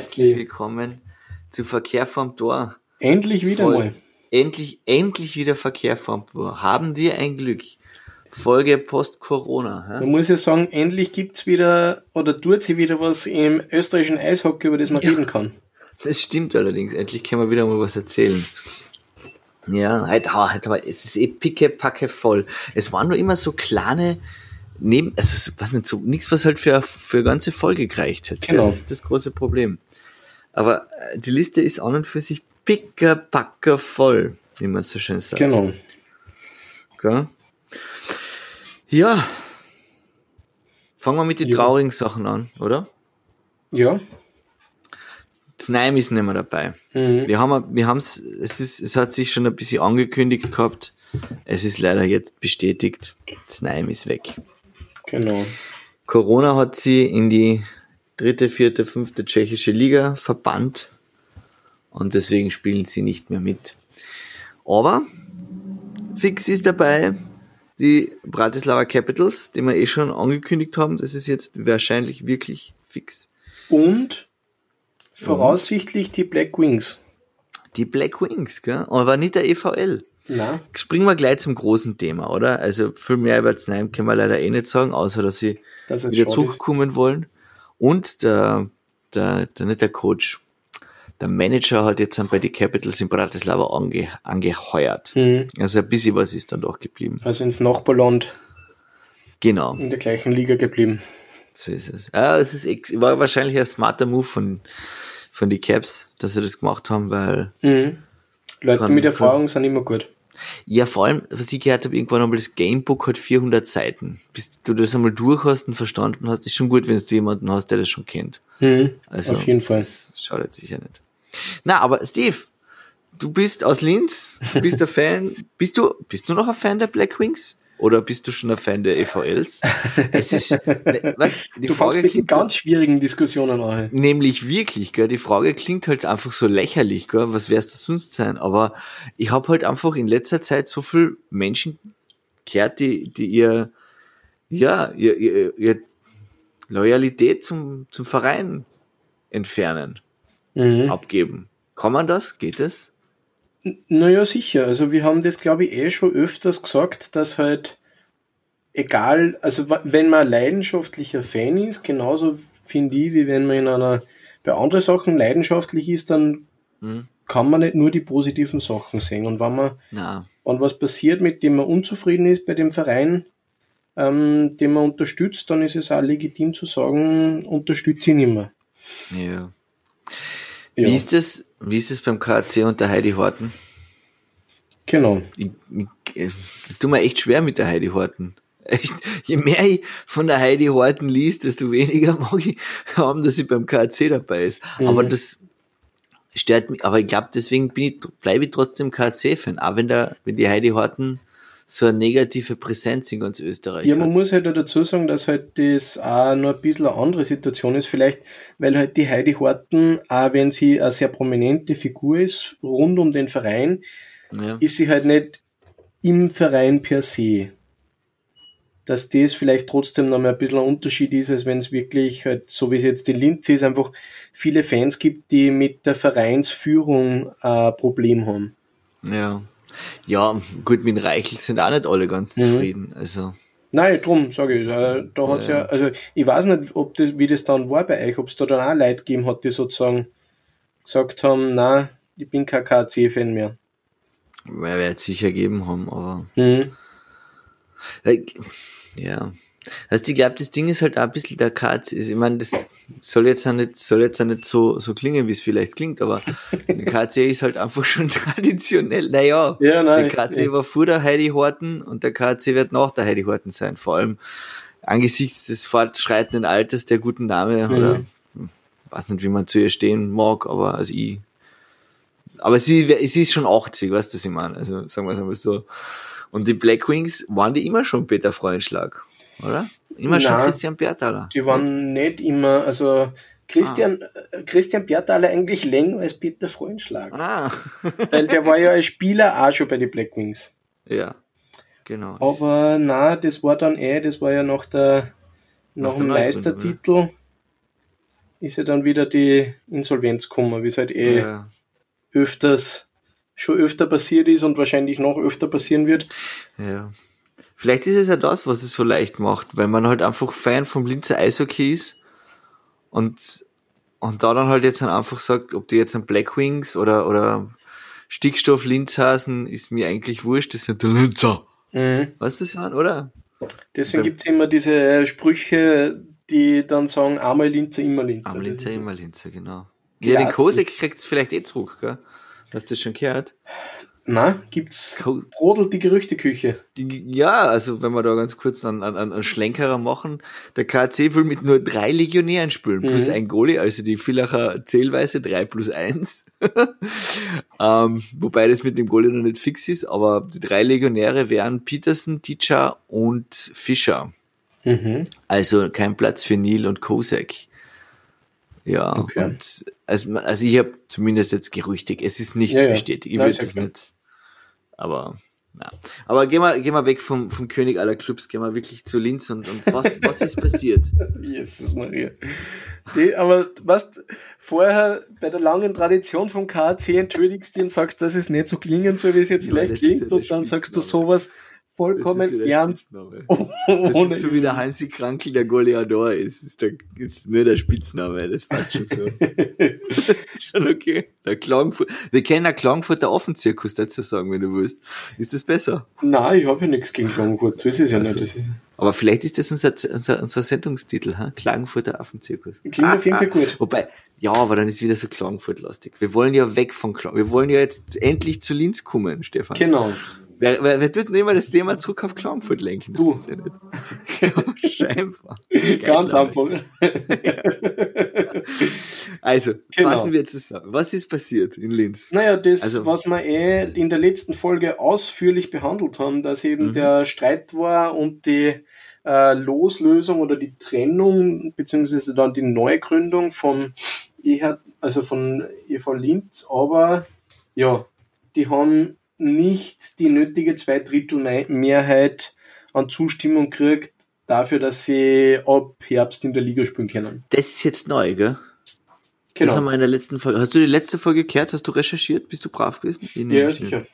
Herzlich willkommen zu Verkehr vom Tor. Endlich wieder Voll, mal. Endlich, endlich wieder Verkehr vom Tor. Haben wir ein Glück. Folge Post-Corona. Ja? Man muss ja sagen, endlich gibt's wieder oder tut sie wieder was im österreichischen Eishockey, über das man ja, reden kann. Das stimmt allerdings. Endlich können wir wieder mal was erzählen. Ja, halt, halt, aber es ist eh picke, packe voll. Es waren nur immer so kleine, neben, also was nicht so, nichts, was halt für, für eine ganze Folge gereicht hätte. Genau. Das ist das große Problem. Aber äh, die Liste ist an und für sich picker, packer voll, wie man so schön sagt. Genau. Okay. Ja. Fangen wir mit den ja. traurigen Sachen an, oder? Ja. Znaim ist nicht mehr dabei. Mhm. Wir haben, wir haben's, es ist, es hat sich schon ein bisschen angekündigt gehabt. Es ist leider jetzt bestätigt. Znaim ist weg. Genau. Corona hat sie in die dritte, vierte, fünfte tschechische Liga verbannt und deswegen spielen sie nicht mehr mit. Aber fix ist dabei die Bratislava Capitals, die wir eh schon angekündigt haben. Das ist jetzt wahrscheinlich wirklich fix. Und voraussichtlich die Black Wings. Die Black Wings, gell? aber nicht der EVL. Na. Springen wir gleich zum großen Thema, oder? Also viel mehr über Znaim können wir leider eh nicht sagen, außer dass sie das wieder zurückkommen wollen. Und der, der, der, nicht der Coach, der Manager hat jetzt bei die Capitals in Bratislava ange, angeheuert. Mhm. Also ein bisschen was ist dann doch geblieben. Also ins Nachbarland. Genau. In der gleichen Liga geblieben. So ist es. Ja, es ist, war wahrscheinlich ein smarter Move von, von die Caps, dass sie das gemacht haben, weil. Mhm. Leute kann, mit Erfahrung kann, sind immer gut. Ja, vor allem, was ich gehört habe, irgendwann einmal das Gamebook hat 400 Seiten. Bis du das einmal durch hast und verstanden hast, ist schon gut, wenn du jemanden hast, der das schon kennt. Mhm, also, auf jeden Fall. Das schadet sicher nicht. Na, aber Steve, du bist aus Linz, du bist der Fan, bist du, bist du noch ein Fan der Black Wings? Oder bist du schon ein Fan der EVLs? Es ist, was, die du Frage klingt ganz schwierigen Diskussionen an. Nämlich wirklich, gell? Die Frage klingt halt einfach so lächerlich, gell? Was wär's das sonst sein? Aber ich habe halt einfach in letzter Zeit so viel Menschen gehört, die, die ihr, ja, ihr, ihr, ihr Loyalität zum, zum Verein entfernen, mhm. abgeben. Kann man das? Geht es? Naja, sicher. Also wir haben das, glaube ich, eh schon öfters gesagt, dass halt egal, also wenn man leidenschaftlicher Fan ist, genauso finde ich, wie wenn man in einer, bei anderen Sachen leidenschaftlich ist, dann mhm. kann man nicht nur die positiven Sachen sehen. Und wenn man, Na. wenn was passiert, mit dem man unzufrieden ist bei dem Verein, ähm, den man unterstützt, dann ist es auch legitim zu sagen, unterstütze ihn immer. Ja. Ja. Wie ist das, wie ist das beim KC und der Heidi Horten? Genau. Ich, ich, ich, tue mir echt schwer mit der Heidi Horten. Echt, je mehr ich von der Heidi Horten liest, desto weniger mag ich haben, dass sie beim KC dabei ist. Mhm. Aber das stört mich, aber ich glaube, deswegen bin ich, bleibe ich trotzdem KC-Fan, auch wenn der, wenn die Heidi Horten so eine negative Präsenz in ganz Österreich. Ja, man hat. muss halt auch dazu sagen, dass halt das auch noch ein bisschen eine andere Situation ist, vielleicht, weil halt die Heidi Horten, auch wenn sie eine sehr prominente Figur ist, rund um den Verein, ja. ist sie halt nicht im Verein per se. Dass das vielleicht trotzdem noch mal ein bisschen ein Unterschied ist, als wenn es wirklich halt, so wie es jetzt in Linz ist, einfach viele Fans gibt, die mit der Vereinsführung ein Problem haben. Ja. Ja, gut, mit Reichel sind auch nicht alle ganz mhm. zufrieden. Also. Nein, drum sage ich. Äh, da hat's ja. ja, also ich weiß nicht, ob das, wie das dann war bei euch, ob es da dann auch Leute gegeben hat, die sozusagen gesagt haben, na, ich bin kein KC-Fan mehr. Weil wir jetzt sicher gegeben haben, aber. Mhm. Ja. Also ich glaube, das Ding ist halt auch ein bisschen der KC. Ich meine, das soll jetzt auch nicht, soll jetzt auch nicht so, so klingen, wie es vielleicht klingt, aber der KC ist halt einfach schon traditionell. Naja, ja, nein, der KC ja. war vor der Heidi Horten und der KC wird nach der Heidi Horten sein. Vor allem angesichts des fortschreitenden Alters der guten Dame mhm. oder weiß nicht, wie man zu ihr stehen mag, aber also ich. Aber sie, sie ist schon 80, weißt du, was ich meine? Also sagen wir es einmal so. Und die Blackwings waren die immer schon Peter Freundschlag oder? Immer Nein, schon Christian Bertaler. Die waren nicht immer, also Christian, ah. Christian Bertaler eigentlich länger als Peter Freundschlag. Ah. Weil der war ja als Spieler auch schon bei den Black Wings. Ja, genau. Aber na, das war dann eh, das war ja noch der, nach, nach dem Meistertitel. ist ja dann wieder die Insolvenz gekommen, wie es halt eh ja. öfters, schon öfter passiert ist und wahrscheinlich noch öfter passieren wird. Ja. Vielleicht ist es ja das, was es so leicht macht, weil man halt einfach Fan vom Linzer Eishockey ist und, und da dann halt jetzt dann einfach sagt, ob die jetzt ein Black Wings oder, oder Stickstoff Linzhasen ist mir eigentlich wurscht, das sind die Linzer. Mhm. Weißt du das, Johann, oder? Deswegen gibt es immer diese Sprüche, die dann sagen, einmal Linzer, immer Linzer. Einmal Linzer, immer Linzer, genau. Ja, den Kosek kriegt es vielleicht eh zurück, gell? Hast du das schon gehört? Na, gibt's brodelt die Gerüchteküche? Ja, also wenn wir da ganz kurz einen, einen, einen Schlenkerer machen, der KC will mit nur drei Legionären spielen, plus mhm. ein Goalie, also die Villacher Zählweise drei plus eins. ähm, wobei das mit dem Goalie noch nicht fix ist, aber die drei Legionäre wären Peterson, Teacher und Fischer. Mhm. Also kein Platz für Neil und Kosek. Ja, okay. und also, also ich habe zumindest jetzt gerüchtig, es ist nichts ja, ja. bestätigt. Ich will das nicht aber ja. Aber gehen wir, gehen wir weg vom, vom König aller Clubs, gehen wir wirklich zu Linz und, und was, was ist passiert? Jesus Maria. Die, aber was vorher bei der langen Tradition vom KAC entschuldigst du und sagst, dass es nicht so klingen soll, wie es jetzt ja, vielleicht klingt, ja und dann sagst du sowas, vollkommen ernst. Das ist so wie der Hansi Krankel der Goleador ist. Ist, der, ist nur der Spitzname, das passt schon so. das ist schon okay. Der Klagenfurt. Wir kennen der Klagenfurter Offenzirkus dazu sagen, wenn du willst. Ist das besser? Nein, ich habe ja nichts gegen Klagenfurt. So ist es ja also, nicht. Aber vielleicht ist das unser, unser, unser Sendungstitel, ha? Klagenfurter Affenzirkus. Klingt ah, auf jeden Fall ah. gut. Wobei, ja, aber dann ist wieder so Klagenfurt-lastig. Wir wollen ja weg von Klagenfurt. Wir wollen ja jetzt endlich zu Linz kommen, Stefan. Genau. Wer, wer, wer tut denn immer das Thema zurück auf Klagenfurt lenken? Das du. Ja nicht. Scheinbar. Ganz einfach. also, genau. fassen wir zusammen. Was ist passiert in Linz? Naja, das, also, was wir eh in der letzten Folge ausführlich behandelt haben, dass eben mhm. der Streit war und die äh, Loslösung oder die Trennung, beziehungsweise dann die Neugründung von EH, also von EV Linz, aber ja, die haben nicht die nötige Zweidrittelmehrheit an Zustimmung kriegt dafür, dass sie ab Herbst in der Liga spielen können. Das ist jetzt neu, gell? Genau. Das haben wir in der letzten Folge. Hast du die letzte Folge gehört? Hast du recherchiert? Bist du brav gewesen? Ja, sicher.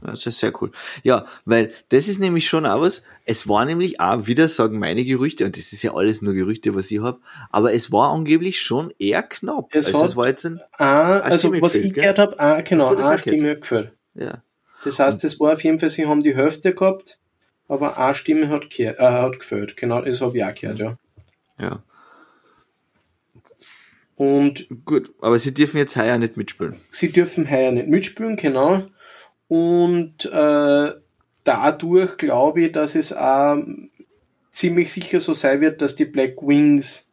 Das ist sehr cool. Ja, weil das ist nämlich schon auch was. Es war nämlich auch, wieder sagen meine Gerüchte, und das ist ja alles nur Gerüchte, was ich habe, aber es war angeblich schon eher knapp. Es also, es war jetzt ein, ah, also was ich gehört habe, ah, genau, eine Stimme geführt. Ja. Das heißt, das war auf jeden Fall, sie haben die Hälfte gehabt, aber eine Stimme hat, äh, hat gefällt. Genau, das habe ich auch gehört, ja. Ja. Und Gut, aber sie dürfen jetzt heuer nicht mitspielen. Sie dürfen heuer nicht mitspielen, genau. Und äh, dadurch glaube ich, dass es auch ziemlich sicher so sein wird, dass die Black Wings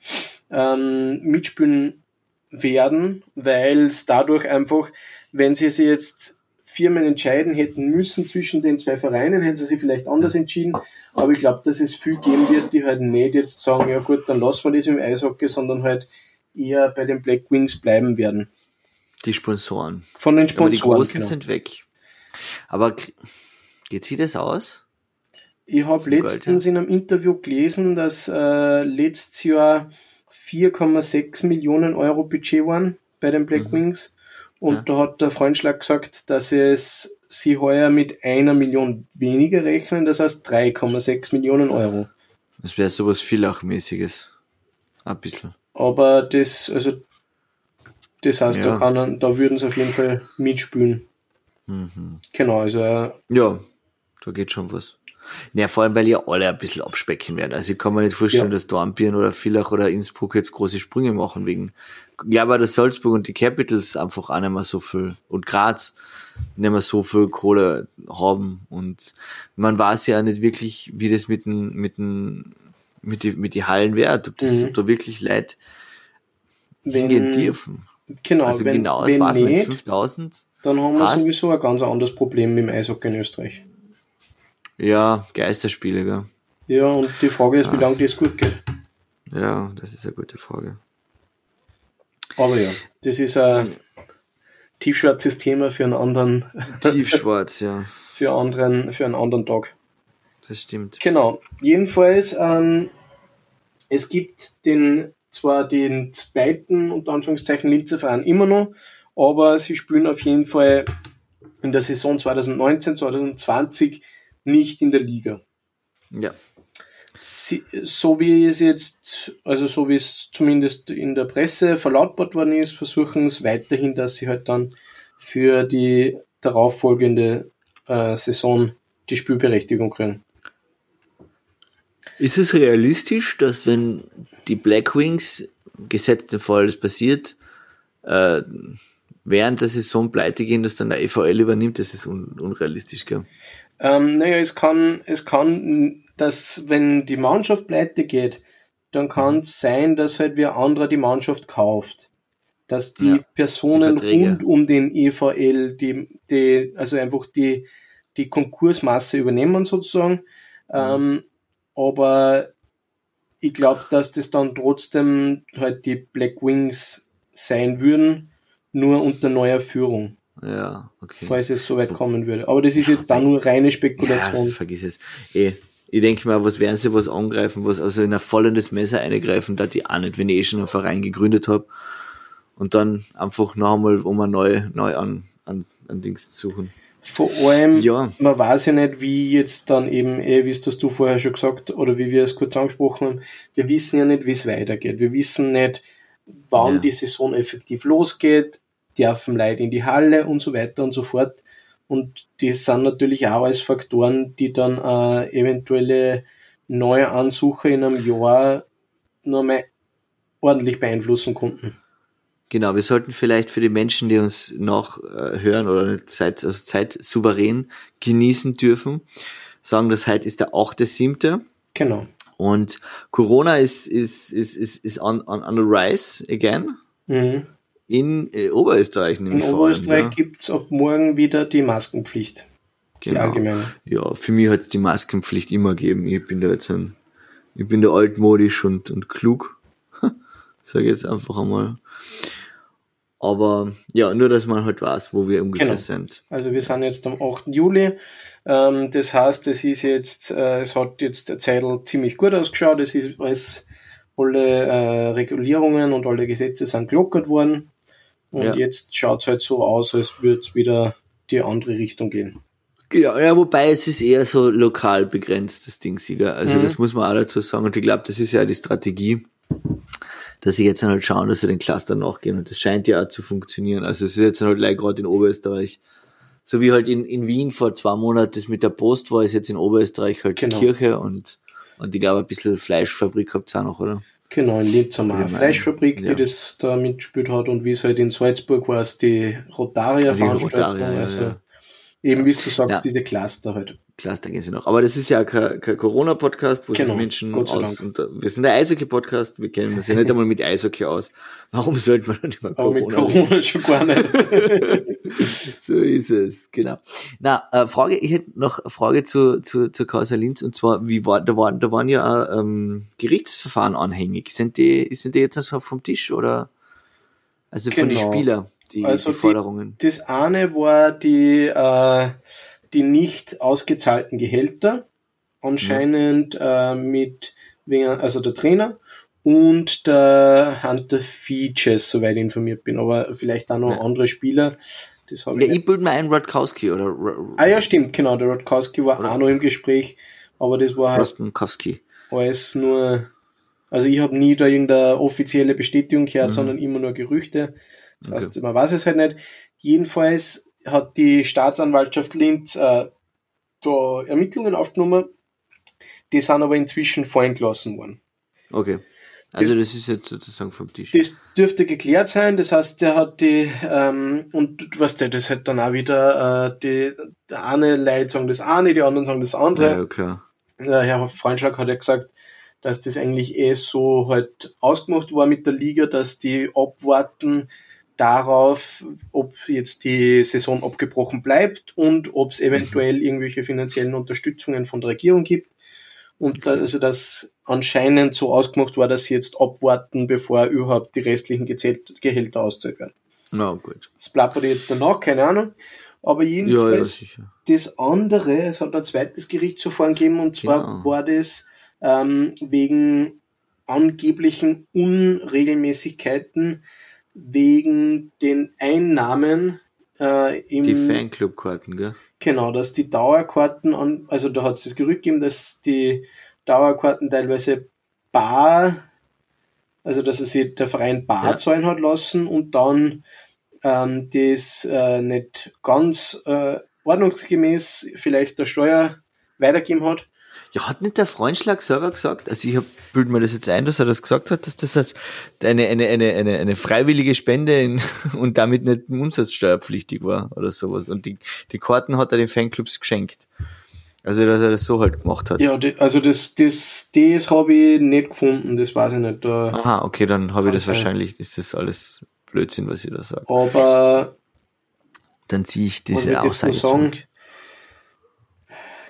ähm, mitspielen werden, weil es dadurch einfach, wenn sie sich jetzt Firmen entscheiden hätten müssen zwischen den zwei Vereinen, hätten sie sich vielleicht anders entschieden. Aber ich glaube, dass es viel geben wird, die halt nicht jetzt sagen, ja gut, dann lassen wir das im Eishockey, sondern halt eher bei den Black Wings bleiben werden. Die Sponsoren. Von den Sponsoren. Aber die Großen genau. sind weg. Aber geht sie das aus? Ich habe letztens in einem Interview gelesen, dass äh, letztes Jahr 4,6 Millionen Euro Budget waren bei den Black mhm. Wings und ja. da hat der Freundschlag gesagt, dass es sie heuer mit einer Million weniger rechnen, das heißt 3,6 Millionen Euro. Das wäre sowas Villach-mäßiges. Ein bisschen. Aber das, also, das heißt, ja. da, kann, da würden sie auf jeden Fall mitspielen. Mhm. Genau, also. Äh, ja, da geht schon was. Naja, vor allem, weil ja alle ein bisschen abspecken werden. Also ich kann mir nicht vorstellen, ja. dass Dornbirn oder Villach oder Innsbruck jetzt große Sprünge machen wegen, ja, aber das Salzburg und die Capitals einfach auch nicht mehr so viel und Graz nicht mehr so viel Kohle haben und man weiß ja nicht wirklich, wie das mit den, mit den, mit die, mit die Hallen wird, ob das, mhm. ob da wirklich Leute hingehen dürfen. Genau, also wenn, genau, das weiß mit 5000. Dann haben wir sowieso ein ganz anderes Problem mit dem Eishockey in Österreich. Ja, Geisterspiele, gell? Ja, und die Frage ist, wie lange das gut geht. Ja, das ist eine gute Frage. Aber ja, das ist ein tiefschwarzes Thema für einen anderen. Tiefschwarz, ja. Für, anderen, für einen anderen Tag. Das stimmt. Genau. Jedenfalls, ähm, es gibt den zwar den zweiten, unter Anführungszeichen, Linzer Verein immer noch, aber sie spielen auf jeden Fall in der Saison 2019, 2020 nicht in der Liga. Ja. Sie, so wie es jetzt, also so wie es zumindest in der Presse verlautbart worden ist, versuchen es weiterhin, dass sie halt dann für die darauffolgende äh, Saison die Spielberechtigung kriegen. Ist es realistisch, dass wenn die Black Wings, gesetzten Fall das passiert, äh, während der Saison pleite gehen, dass dann der EVL übernimmt? Das ist un unrealistisch, gell? Ähm, naja, es kann, es kann, dass wenn die Mannschaft pleite geht, dann kann es sein, dass halt wer anderer die Mannschaft kauft. Dass die ja, Personen die rund um den EVL, die, die, also einfach die, die Konkursmasse übernehmen sozusagen. Mhm. Ähm, aber ich glaube, dass das dann trotzdem halt die Black Wings sein würden, nur unter neuer Führung. Ja, okay. Falls es so weit kommen würde. Aber das ist jetzt da nur reine Spekulation. Ja, vergiss es. Eh, ich denke mal, was werden sie was angreifen, was also in ein fallendes Messer eingreifen, da die auch nicht, wenn ich eh schon einen Verein gegründet habe. Und dann einfach noch einmal um ein neu, neu an, an, an Dings zu suchen. Vor allem, ja. man weiß ja nicht, wie jetzt dann eben, eh, wie es das du vorher schon gesagt, oder wie wir es kurz angesprochen haben, wir wissen ja nicht, wie es weitergeht. Wir wissen nicht, wann ja. die Saison effektiv losgeht, dürfen Leute in die Halle und so weiter und so fort. Und das sind natürlich auch als Faktoren, die dann äh, eventuelle neue Ansuche in einem Jahr noch mal ordentlich beeinflussen konnten. Genau, wir sollten vielleicht für die Menschen, die uns noch äh, hören oder Zeit, also Zeit souverän genießen dürfen, sagen, dass heute ist der 8.7. Genau. Und Corona ist, ist, ist, ist, ist on, on, on the rise again. Mhm. In äh, Oberösterreich nämlich. In Oberösterreich ja. gibt's ab morgen wieder die Maskenpflicht. Genau. Ja, für mich hat es die Maskenpflicht immer gegeben. Ich bin da jetzt ein, ich bin da altmodisch und, und klug. Sag jetzt einfach einmal. Aber ja, nur, dass man halt weiß, wo wir ungefähr genau. sind. Also wir sind jetzt am 8. Juli. Ähm, das heißt, es ist jetzt, äh, es hat jetzt der Zeitl ziemlich gut ausgeschaut. Es ist alles, alle äh, Regulierungen und alle Gesetze sind gelockert worden. Und ja. jetzt schaut es halt so aus, als würde es wieder die andere Richtung gehen. Genau, ja, wobei es ist eher so lokal begrenzt, das Ding, Sieger. Also mhm. das muss man auch dazu sagen. Und ich glaube, das ist ja die Strategie dass sie jetzt halt schauen, dass sie den Cluster nachgehen und das scheint ja auch zu funktionieren. Also es ist jetzt halt gleich gerade in Oberösterreich, so wie halt in, in Wien vor zwei Monaten das mit der Post war, ist jetzt in Oberösterreich halt genau. die Kirche und, und ich glaube ein bisschen Fleischfabrik habt ihr auch noch, oder? Genau, in Linz haben wir eine Fleischfabrik, ja. die das da mitgespielt hat und wie es halt in Salzburg war es die Rotaria-Veranstaltung. Rotaria, also ja. Eben wie du sagst, diese Cluster halt. Cluster gehen sie noch. Aber das ist ja kein, kein Corona-Podcast, wo genau, sich Menschen aus. Und, wir sind der Eishockey-Podcast, wir kennen uns ja nicht einmal mit Eishockey aus. Warum sollte man dann immer Corona? Aber mit Corona schon gar nicht. so ist es, genau. Na, äh, Frage, ich hätte noch eine Frage zu, zu, zu Causa Linz und zwar, wie war, da waren, da waren ja ähm, Gerichtsverfahren anhängig. Sind die, sind die jetzt noch vom Tisch oder? Also von genau. den Spielern, die, also die Forderungen? Die, das eine war die, äh, die nicht ausgezahlten Gehälter, anscheinend mhm. äh, mit, also der Trainer und der Hunter Features, soweit ich informiert bin, aber vielleicht auch noch ja. andere Spieler. Das ja, ich, ich bilde mir ein Rodkowski oder. Ah ja, stimmt, genau, der Rodkowski war oder auch noch im Gespräch, aber das war halt alles nur, also ich habe nie da irgendeine offizielle Bestätigung gehört, mhm. sondern immer nur Gerüchte. Das okay. heißt, man weiß es halt nicht. Jedenfalls hat die Staatsanwaltschaft Linz äh, da Ermittlungen aufgenommen. Die sind aber inzwischen fallen gelassen worden. Okay. Also das, das, ist jetzt sozusagen vom Tisch. Das dürfte geklärt sein. Das heißt, der hat die ähm, und was der, das hat dann auch wieder äh, die der eine Leute sagen das eine, die anderen sagen das andere. Ja, klar. Der Herr Freundschlag hat ja gesagt, dass das eigentlich eh so halt ausgemacht war mit der Liga, dass die abwarten, darauf, ob jetzt die Saison abgebrochen bleibt und ob es eventuell mhm. irgendwelche finanziellen Unterstützungen von der Regierung gibt. Und da, also das anscheinend so ausgemacht war, dass sie jetzt abwarten, bevor überhaupt die restlichen Gehälter auszahlt werden. Na gut. Das aber jetzt danach, keine Ahnung. Aber jedenfalls ja, ja, das andere, es hat ein zweites Gerichtsverfahren gegeben und zwar genau. war das ähm, wegen angeblichen Unregelmäßigkeiten wegen den Einnahmen äh, im. Die Fanclub-Karten, gell? Genau, dass die Dauerkarten an, also da hat es das Gerücht gegeben, dass die Dauerkarten teilweise bar, also dass es sich der Verein bar ja. zahlen hat lassen und dann ähm, das äh, nicht ganz äh, ordnungsgemäß vielleicht der Steuer weitergegeben hat. Ja, hat nicht der Freundschlag selber gesagt? Also ich bilde mir das jetzt ein, dass er das gesagt hat, dass das jetzt eine, eine, eine, eine, eine freiwillige Spende in, und damit nicht umsatzsteuerpflichtig war oder sowas. Und die, die Karten hat er den Fanclubs geschenkt. Also, dass er das so halt gemacht hat. Ja, die, also das, das, das habe ich nicht gefunden, das weiß ich nicht. Da Aha, okay, dann habe ich das sein. wahrscheinlich, ist das alles Blödsinn, was ich da sage. Aber dann ziehe ich diese Aussage zurück.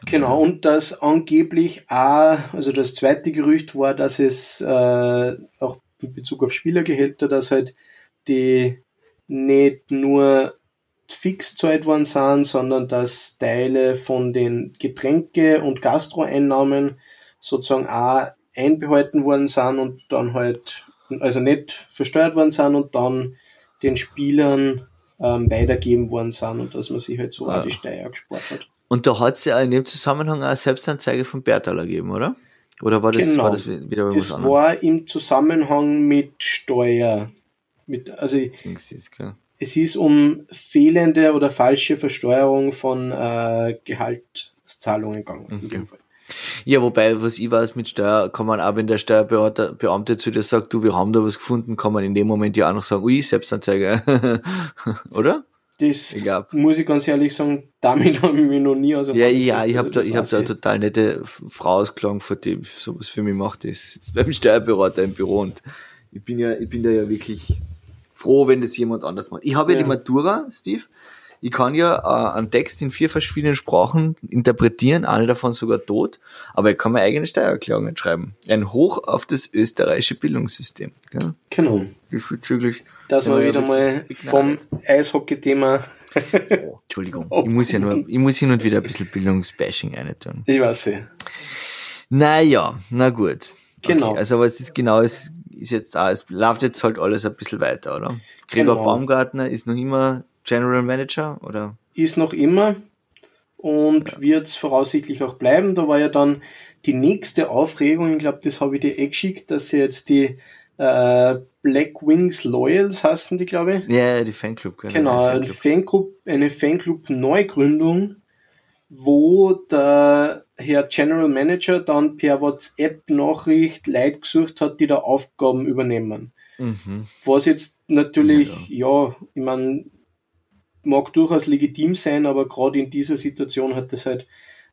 Genau, und das angeblich auch, also das zweite Gerücht war, dass es äh, auch in Bezug auf Spielergehälter, dass halt die nicht nur fix zahlt worden sind, sondern dass Teile von den Getränke- und Gastroeinnahmen sozusagen auch einbehalten worden sind und dann halt, also nicht versteuert worden sind und dann den Spielern ähm, weitergeben worden sind und dass man sich halt so auch die Steuer gespart hat. Und da hat es ja in dem Zusammenhang auch Selbstanzeige von Bertaler gegeben, oder? Oder war das, genau. war das wieder was Das war im Zusammenhang mit Steuer. Mit, also es ist um fehlende oder falsche Versteuerung von äh, Gehaltszahlungen gegangen. Mhm. Ja, wobei, was ich weiß, mit Steuer kann man auch, wenn der Steuerbeamte zu dir sagt, du, wir haben da was gefunden, kann man in dem Moment ja auch noch sagen, ui, Selbstanzeige, oder? Das muss ich ganz ehrlich sagen, damit habe ich mich noch nie also Ja, ja, ich habe da, ich hab da eine total nette Frau ausgelangt, vor die sowas für mich macht, ist jetzt beim Steuerberater im Büro und ich bin ja, ich bin da ja wirklich froh, wenn das jemand anders macht. Ich habe ja. ja die Matura, Steve. Ich kann ja äh, einen Text in vier verschiedenen Sprachen interpretieren, eine davon sogar tot, aber ich kann meine eigene Steuererklärung schreiben. Ein Hoch auf das österreichische Bildungssystem. Gell? Genau. Diesbezüglich. Das war wieder mal vom Eishockey-Thema. oh, Entschuldigung, oh. ich muss ja nur, ich muss hin und wieder ein bisschen Bildungsbashing tun. Ich weiß ja. Naja, na gut. Genau. Okay, also aber es ist genau, es ist jetzt da, es läuft jetzt halt alles ein bisschen weiter, oder? Gregor genau. Baumgartner ist noch immer General Manager, oder? Ist noch immer und ja. wird voraussichtlich auch bleiben. Da war ja dann die nächste Aufregung, ich glaube, das habe ich dir eh geschickt, dass sie jetzt die äh, Black Wings Loyals heißen die, glaube ich. Ja, die Fanclub. Genau, genau ein Fanclub, eine Fanclub-Neugründung, wo der Herr General Manager dann per WhatsApp-Nachricht Leute gesucht hat, die da Aufgaben übernehmen. Mhm. Was jetzt natürlich, ja, ja ich meine, mag durchaus legitim sein, aber gerade in dieser Situation hat das halt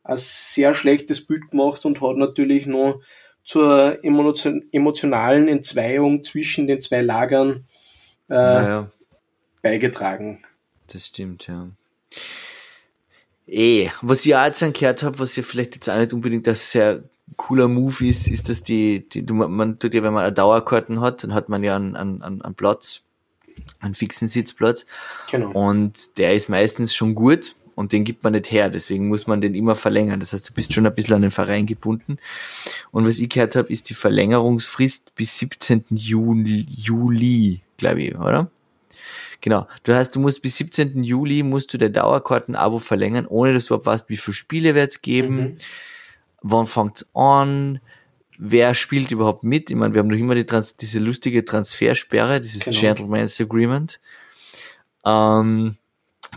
ein sehr schlechtes Bild gemacht und hat natürlich noch zur emotionalen Entzweiung zwischen den zwei Lagern äh, naja. beigetragen. Das stimmt, ja. Eh, was ich auch jetzt gehört habe, was ja vielleicht jetzt auch nicht unbedingt ein sehr cooler Move ist, ist, dass die, die man tut ja, wenn man eine Dauerkarten hat, dann hat man ja einen, einen, einen Platz, einen fixen Sitzplatz. Genau. Und der ist meistens schon gut und den gibt man nicht her. Deswegen muss man den immer verlängern. Das heißt, du bist schon ein bisschen an den Verein gebunden. Und was ich gehört habe, ist die Verlängerungsfrist bis 17. Juli, Juli glaube ich, oder? Genau. Du hast, du musst bis 17. Juli musst du der Dauerkarten-Abo verlängern, ohne dass du überhaupt weißt, wie viele Spiele wird's geben, mhm. wann fängt's an, wer spielt überhaupt mit. Ich meine, wir haben noch immer die Trans diese lustige Transfersperre, dieses genau. Gentleman's Agreement. Ähm,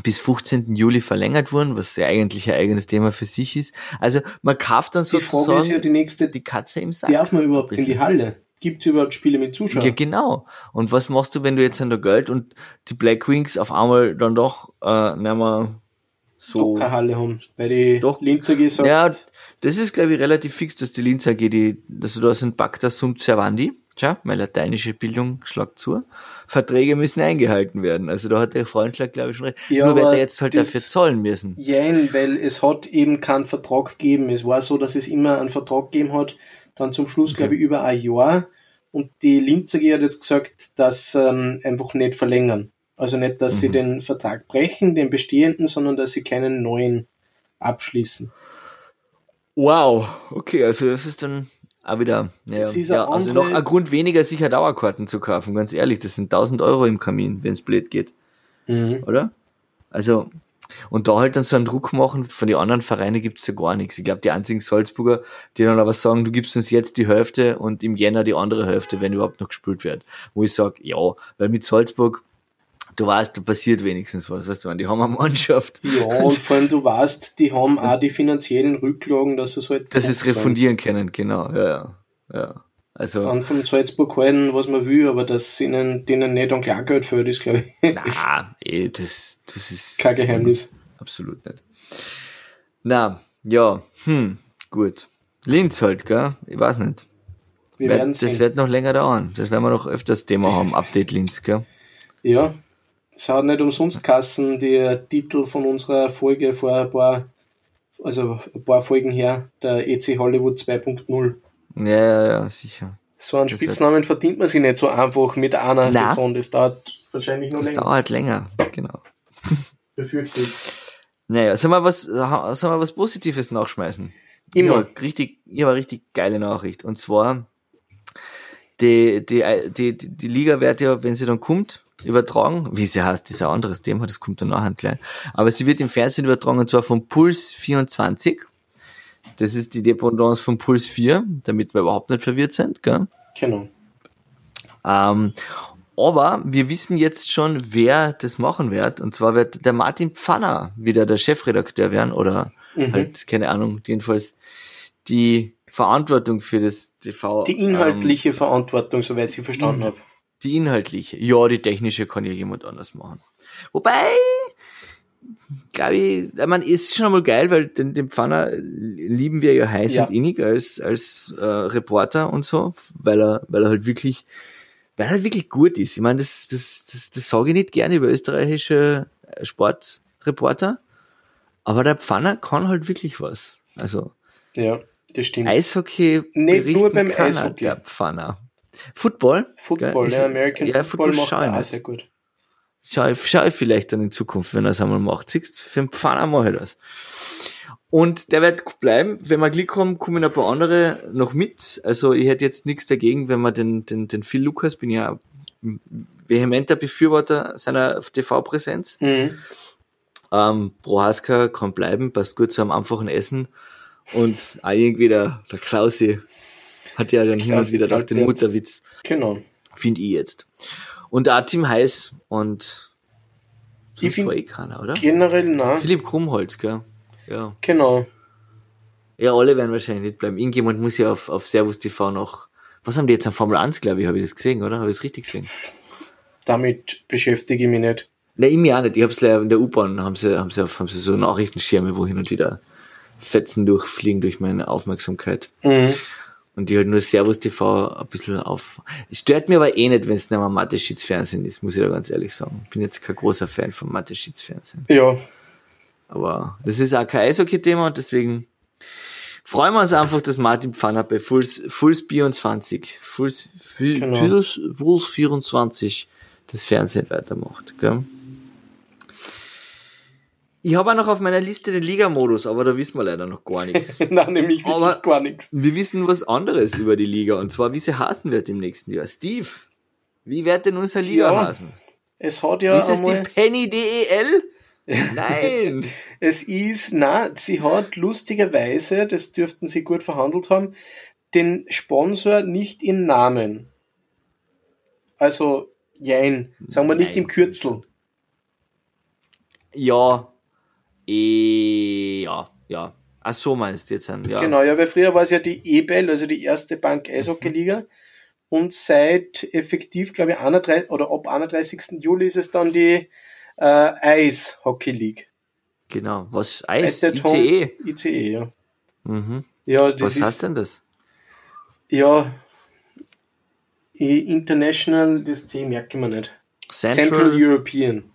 bis 15. Juli verlängert wurden, was ja eigentlich ein eigenes Thema für sich ist. Also man kauft dann sozusagen die, Frage ist ja die nächste, die Katze im Sack. Darf man überhaupt in die Halle? Gibt es überhaupt Spiele mit Zuschauern? Ja, genau. Und was machst du, wenn du jetzt an der Geld und die Black Wings auf einmal dann doch äh, nicht mehr so... Doch keine Halle haben, weil die doch, Linzer gesagt... Ja, das ist, glaube ich, relativ fix, dass die Linzer AG, die, also da sind Pacta sunt servandi, Tja, meine lateinische Bildung schlagt zu. Verträge müssen eingehalten werden. Also da hat der Freundschlag, glaube ich, schon recht. Ja, Nur wird er jetzt halt dafür zahlen müssen. Jein, weil es hat eben keinen Vertrag gegeben. Es war so, dass es immer einen Vertrag gegeben hat, dann zum Schluss, okay. glaube ich, über ein Jahr. Und die Linzer hat jetzt gesagt, dass ähm, einfach nicht verlängern. Also nicht, dass mhm. sie den Vertrag brechen, den bestehenden, sondern dass sie keinen neuen abschließen. Wow, okay, also das ist dann auch wieder, ja, ja also noch ein Grund weniger, sicher Dauerkarten zu kaufen, ganz ehrlich, das sind 1000 Euro im Kamin, wenn es blöd geht. Mhm. Oder? Also, und da halt dann so einen Druck machen, von den anderen Vereinen gibt's ja gar nichts. Ich glaube, die einzigen Salzburger, die dann aber sagen, du gibst uns jetzt die Hälfte und im Jänner die andere Hälfte, wenn überhaupt noch gespielt wird. Wo ich sage, ja, weil mit Salzburg, du weißt, da passiert wenigstens was, weißt du, die haben eine Mannschaft. Ja, und vor allem du weißt, die haben auch die finanziellen Rücklagen, dass es halt. Dass sie es refundieren können, genau, ja, ja. ja. Also. An von Salzburg halten, was man will, aber dass ihnen, denen nicht an Kleingeld fällt, ist, glaube ich. Na, eh, das, das ist. Kein Geheimnis. Absolut nicht. Na, ja, hm, gut. Linz halt, gell? Ich weiß nicht. Wir werden das sehen. wird noch länger dauern. Das werden wir noch öfters Thema haben, Update Linz, gell? Ja, es hat nicht umsonst Kassen, der Titel von unserer Folge vor ein paar, also ein paar Folgen her, der EC Hollywood 2.0. Ja, ja, ja, sicher. So einen das Spitznamen verdient man sich nicht so einfach mit einer Nein. Saison. Das dauert wahrscheinlich noch das länger. Das dauert länger, genau. Befürchte ich. Naja, sollen wir was, sollen wir was Positives nachschmeißen? Immer. Ja, richtig, ich habe eine richtig geile Nachricht. Und zwar, die, die, die, die Liga wird ja, wenn sie dann kommt, übertragen. Wie sie heißt, ist ein anderes Thema, das kommt dann nachher gleich. Aber sie wird im Fernsehen übertragen und zwar von Puls 24. Das ist die Dependance von Puls 4, damit wir überhaupt nicht verwirrt sind, gell? Genau. Ähm, aber wir wissen jetzt schon, wer das machen wird. Und zwar wird der Martin Pfanner wieder der Chefredakteur werden oder mhm. halt, keine Ahnung, jedenfalls die Verantwortung für das TV. Die inhaltliche ähm, Verantwortung, soweit ich verstanden habe. Die inhaltliche. Ja, die technische kann ja jemand anders machen. Wobei, glaube ich, ich meine, ist schon einmal geil, weil den, den Pfanner lieben wir ja heiß ja. und innig als, als äh, Reporter und so, weil er, weil er halt wirklich, weil er halt wirklich gut ist. Ich meine, das, das, das, das sage ich nicht gerne über österreichische Sportreporter, aber der Pfanner kann halt wirklich was. Also, ja, das stimmt. Eishockey nicht nur beim Eishockey. der Pfanner. Football? Football, ja, American ja, Football, Football macht auch sehr gut. Schau, schau ich vielleicht dann in Zukunft, wenn er es einmal macht. Siehst für einen Pfanner mache ich das. Und der wird bleiben. Wenn wir Glück haben, kommen ein paar andere noch mit. Also ich hätte jetzt nichts dagegen, wenn man den, den, den Phil Lukas, bin ja vehementer Befürworter seiner TV-Präsenz. Mhm. Ähm, Prohaska kann bleiben, passt gut zu einem einfachen Essen. Und auch irgendwie der, der Klausi hat ja dann hin und wieder doch den Mutterwitz. Genau. Finde ich jetzt. Und auch Tim Heiß und ich finde eh keiner, oder? Generell nein. Philipp Krummholz, gell? Ja. Genau. Ja, alle werden wahrscheinlich nicht bleiben. Irgendjemand muss ja auf, auf Servus TV noch. Was haben die jetzt an Formel 1, glaube ich, habe ich das gesehen, oder? Habe ich das richtig gesehen? Damit beschäftige ich mich nicht. Nein, ich mich auch nicht. Ich hab's leider in der U-Bahn, haben sie, haben sie, haben sie so Nachrichtenschirme, wo hin und wieder Fetzen durchfliegen durch meine Aufmerksamkeit. Mhm und die halt nur Servus TV ein bisschen auf. Es stört mir aber eh nicht, wenn es nicht mehr Mathe-Schitz-Fernsehen ist, muss ich da ganz ehrlich sagen. Ich bin jetzt kein großer Fan von Mathe-Schitz-Fernsehen. Ja. Aber das ist auch kein Eishockey-Thema und deswegen freuen wir uns einfach, dass Martin Pfanner bei Fulls, Fulls 24, Fulls, genau. Fulls, Fulls 24 das Fernsehen weitermacht. Gell? Ich habe auch noch auf meiner Liste den Liga-Modus, aber da wissen wir leider noch gar nichts. Nein, nämlich aber gar nichts. Wir wissen was anderes über die Liga und zwar, wie sie heißen wird im nächsten Jahr. Steve, wie wird denn unser Liga ja, heißen? Es hat ja. Ist es die Penny DEL? Nein. es ist, na, sie hat lustigerweise, das dürften sie gut verhandelt haben, den Sponsor nicht im Namen. Also, jein, sagen wir nicht Nein. im Kürzel. Ja, E, ja, ja. Ach so meinst du jetzt an, ja. Genau, ja, weil früher war es ja die EBEL, also die erste Bank Eishockey-Liga. Und seit effektiv, glaube ich, 31, oder ab 31. Juli ist es dann die äh, Eis-Hockey League. Genau, was Eis? ICE? ICE, ja. Mhm. ja was ist, heißt denn das? Ja, International, das C merke ich mir nicht. Central, Central European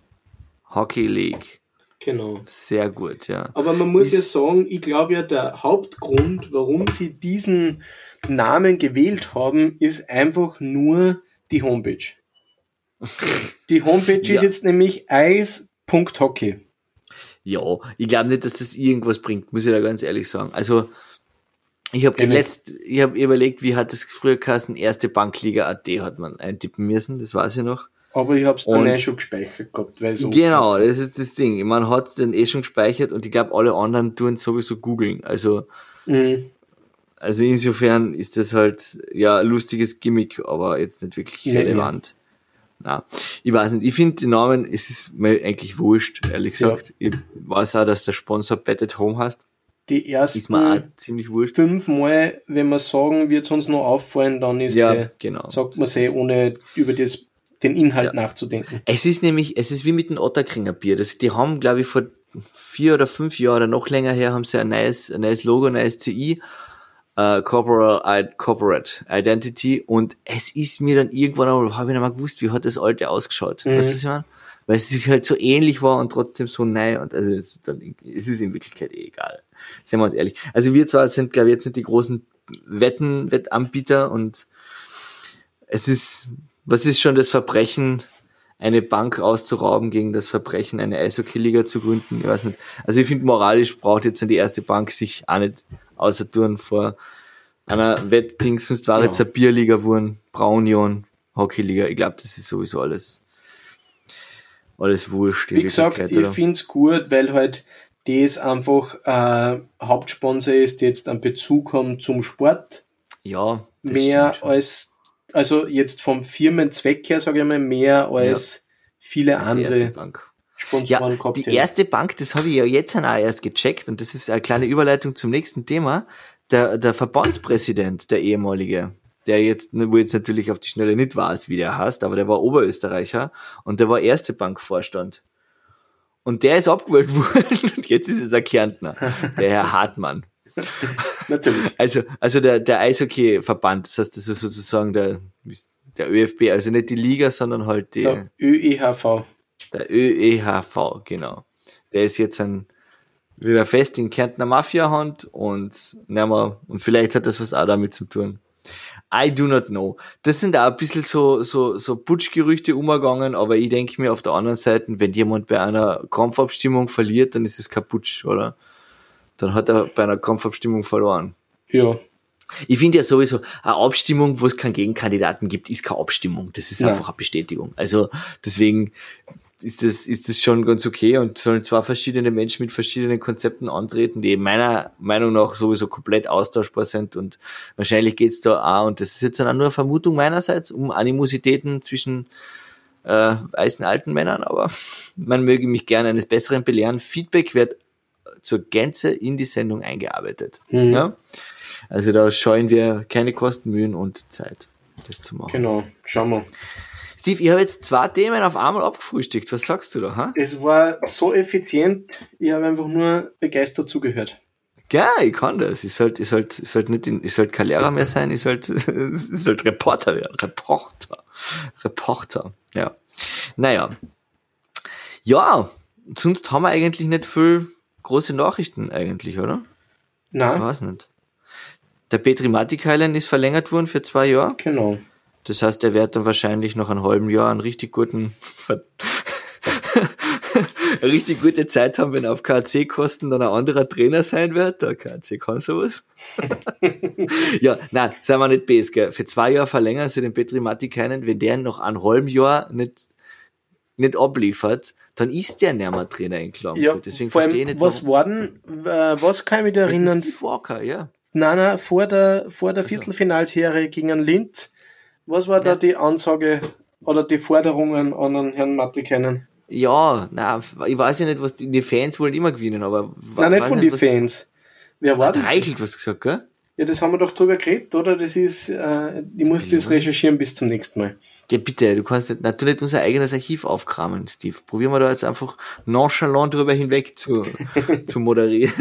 Hockey League. Genau. Sehr gut, ja. Aber man muss Ist, ja sagen, ich glaube ja, der Hauptgrund, warum sie diesen Namen gewählt haben, ist einfach nur die Homepage. Die Homepage ja. ist jetzt nämlich eis.hockey. Ja, ich glaube nicht, dass das irgendwas bringt, muss ich da ganz ehrlich sagen. Also, Ich habe letzt, ich habe überlegt, wie hat es früher geheißen, erste Bankliga AT hat man eintippen müssen, das weiß ich noch. Aber ich habe es dann eh schon gespeichert gehabt, weil so. Genau, das ist das Ding. Man hat es dann eh schon gespeichert und ich glaube, alle anderen tun sowieso googeln. Also, mhm. also insofern ist das halt ja lustiges Gimmick, aber jetzt nicht wirklich ja, relevant. Ja. Na, ich weiß nicht, ich finde die Namen, es ist mir eigentlich wurscht, ehrlich gesagt. Ja. Ich weiß auch, dass der Sponsor Bet at Home heißt. Die ersten ist mir auch ziemlich wurscht. fünfmal, wenn wir sagen, wird es uns noch auffallen, dann ist ja, der, genau. sagt man sie, ohne über das den Inhalt ja. nachzudenken. Es ist nämlich, es ist wie mit dem Otterkringer Bier. Das, die haben, glaube ich, vor vier oder fünf Jahren oder noch länger her, haben sie ein neues, ein neues Logo, ein neues CI, äh, Corporate, Corporate Identity und es ist mir dann irgendwann einmal, habe ich nicht mal gewusst, wie hat das alte ausgeschaut. Mhm. Weißt du, was ich meine? Weil es halt so ähnlich war und trotzdem so neu und also es, dann, es ist in Wirklichkeit eh egal. Seien wir uns ehrlich. Also wir zwar sind, glaube ich, jetzt nicht die großen Wetten, Wettanbieter und es ist, was ist schon das Verbrechen, eine Bank auszurauben gegen das Verbrechen, eine Eishockey-Liga zu gründen? Ich weiß nicht. Also ich finde, moralisch braucht jetzt die erste Bank sich auch nicht außer tun vor einer Wettding, sonst war ja. jetzt eine Bierliga geworden, Braunion, Hockeyliga. Ich glaube, das ist sowieso alles, alles wurscht. Wie gesagt, ich finde es gut, weil halt das einfach äh, Hauptsponsor ist, jetzt einen Bezug haben zum Sport. Ja. Mehr als also jetzt vom Firmenzweck her, sage ich mal, mehr als ja. viele andere Sponsoren ja, gehabt Die erste Bank, das habe ich ja jetzt auch erst gecheckt und das ist eine kleine Überleitung zum nächsten Thema. Der, der Verbandspräsident, der ehemalige, der jetzt, wo jetzt natürlich auf die Schnelle nicht weiß, wie der heißt, aber der war Oberösterreicher und der war erste Bankvorstand. Und der ist abgewählt worden und jetzt ist es ein Kärntner, der Herr Hartmann. Natürlich. Also, also der, der Eishockey-Verband, das heißt, das ist sozusagen der, der ÖFB, also nicht die Liga, sondern halt die. Der ÖEHV. Der ÖEHV, genau. Der ist jetzt ein, wieder fest in Kärntner Mafia-Hand und, und vielleicht hat das was auch damit zu tun. I do not know. Das sind auch ein bisschen so, so, so Putschgerüchte umgegangen, aber ich denke mir auf der anderen Seite, wenn jemand bei einer Kampfabstimmung verliert, dann ist es kein Putsch, oder? Dann hat er bei einer Kampfabstimmung verloren. Ja. Ich finde ja sowieso, eine Abstimmung, wo es keinen Gegenkandidaten gibt, ist keine Abstimmung. Das ist ja. einfach eine Bestätigung. Also deswegen ist das, ist das schon ganz okay und sollen zwar verschiedene Menschen mit verschiedenen Konzepten antreten, die meiner Meinung nach sowieso komplett austauschbar sind und wahrscheinlich geht's da auch, und das ist jetzt dann auch nur eine Vermutung meinerseits, um Animositäten zwischen äh, weißen alten Männern, aber man möge mich gerne eines Besseren belehren. Feedback wird zur Gänze in die Sendung eingearbeitet. Mhm. Ja? Also da scheuen wir keine Kosten, Mühen und Zeit, das zu machen. Genau, schauen wir. Steve, ich habe jetzt zwei Themen auf einmal abgefrühstückt. Was sagst du da? Ha? Es war so effizient, ich habe einfach nur begeistert zugehört. Ja, ich kann das. Ich sollte ich sollt, ich sollt nicht in, ich sollt kein Lehrer mehr sein, ich sollte ich sollt Reporter werden. Reporter. Reporter, ja. Naja. Ja, sonst haben wir eigentlich nicht viel große Nachrichten eigentlich, oder? Nein. Ich weiß nicht. Der Petri Matikailen ist verlängert worden für zwei Jahre. Genau. Das heißt, er wird dann wahrscheinlich noch einen halben Jahr einen richtig guten, eine richtig gute Zeit haben, wenn auf KC-Kosten dann ein anderer Trainer sein wird. Der KC kann sowas. ja, nein, seien wir nicht bes, gell. Für zwei Jahre verlängern sie den Petri Matikainen, wenn der noch einen halben Jahr nicht, nicht abliefert, dann ist der nicht mehr Trainer in Klagenfurt. Ja, Deswegen verstehe ich nicht. Was war denn, äh, was kann ich mich erinnern? Walker, ja. Nein, nein, vor der, vor der also. Viertelfinalserie gegen Linz, was war ja. da die Ansage oder die Forderungen an den Herrn Matrikenen? Ja, na, ich weiß ja nicht, was die, die Fans wollen immer gewinnen, aber. Nein, nicht von den Fans. Wer war das? Reichelt was gesagt, gell? Ja, das haben wir doch drüber geredet, oder? Das ist, äh, ich muss ja. das recherchieren bis zum nächsten Mal. Ja, bitte, du kannst natürlich unser eigenes Archiv aufkramen, Steve. Probieren wir da jetzt einfach nonchalant drüber hinweg zu, zu moderieren.